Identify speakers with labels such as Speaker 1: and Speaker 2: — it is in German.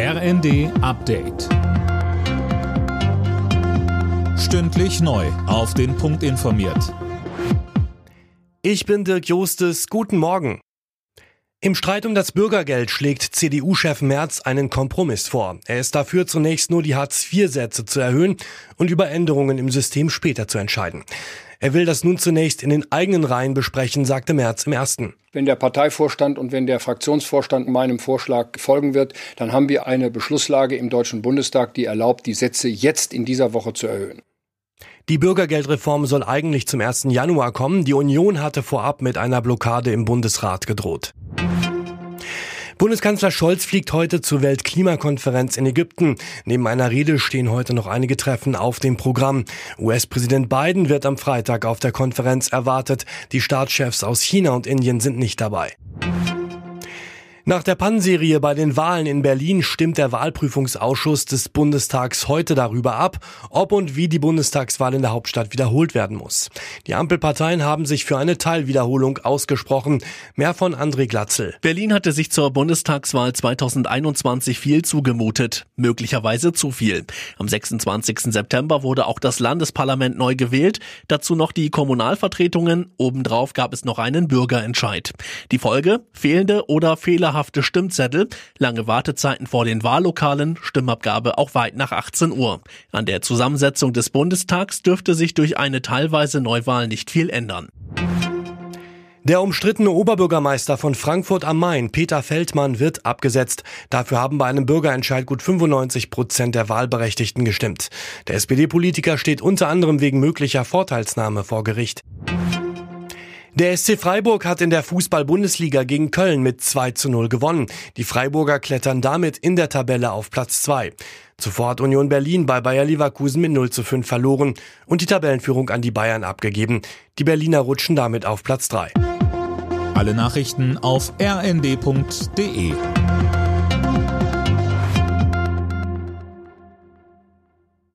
Speaker 1: RND Update. Stündlich neu. Auf den Punkt informiert.
Speaker 2: Ich bin Dirk Jostes. Guten Morgen. Im Streit um das Bürgergeld schlägt CDU-Chef Merz einen Kompromiss vor. Er ist dafür, zunächst nur die Hartz-IV-Sätze zu erhöhen und über Änderungen im System später zu entscheiden. Er will das nun zunächst in den eigenen Reihen besprechen, sagte Merz im ersten.
Speaker 3: Wenn der Parteivorstand und wenn der Fraktionsvorstand meinem Vorschlag folgen wird, dann haben wir eine Beschlusslage im Deutschen Bundestag, die erlaubt, die Sätze jetzt in dieser Woche zu erhöhen.
Speaker 2: Die Bürgergeldreform soll eigentlich zum 1. Januar kommen. Die Union hatte vorab mit einer Blockade im Bundesrat gedroht. Bundeskanzler Scholz fliegt heute zur Weltklimakonferenz in Ägypten. Neben einer Rede stehen heute noch einige Treffen auf dem Programm. US-Präsident Biden wird am Freitag auf der Konferenz erwartet. Die Staatschefs aus China und Indien sind nicht dabei. Nach der Pannenserie bei den Wahlen in Berlin stimmt der Wahlprüfungsausschuss des Bundestags heute darüber ab, ob und wie die Bundestagswahl in der Hauptstadt wiederholt werden muss. Die Ampelparteien haben sich für eine Teilwiederholung ausgesprochen. Mehr von André Glatzel.
Speaker 4: Berlin hatte sich zur Bundestagswahl 2021 viel zugemutet. Möglicherweise zu viel. Am 26. September wurde auch das Landesparlament neu gewählt. Dazu noch die Kommunalvertretungen. Obendrauf gab es noch einen Bürgerentscheid. Die Folge? Fehlende oder fehlerhafte fehlerhafte Stimmzettel, lange Wartezeiten vor den Wahllokalen, Stimmabgabe auch weit nach 18 Uhr. An der Zusammensetzung des Bundestags dürfte sich durch eine teilweise Neuwahl nicht viel ändern.
Speaker 2: Der umstrittene Oberbürgermeister von Frankfurt am Main, Peter Feldmann, wird abgesetzt. Dafür haben bei einem Bürgerentscheid gut 95 Prozent der Wahlberechtigten gestimmt. Der SPD-Politiker steht unter anderem wegen möglicher Vorteilsnahme vor Gericht. Der SC Freiburg hat in der Fußball-Bundesliga gegen Köln mit 2 zu 0 gewonnen. Die Freiburger klettern damit in der Tabelle auf Platz 2. Zuvor hat Union Berlin bei Bayer Leverkusen mit 0 zu 5 verloren und die Tabellenführung an die Bayern abgegeben. Die Berliner rutschen damit auf Platz 3.
Speaker 1: Alle Nachrichten auf rnd.de